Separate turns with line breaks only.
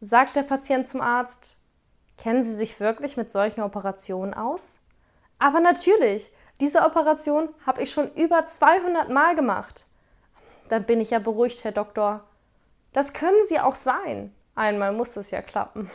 Sagt der Patient zum Arzt, kennen Sie sich wirklich mit solchen Operationen aus? Aber natürlich, diese Operation habe ich schon über 200 Mal gemacht. Dann bin ich ja beruhigt, Herr Doktor. Das können Sie auch sein. Einmal muss es ja klappen.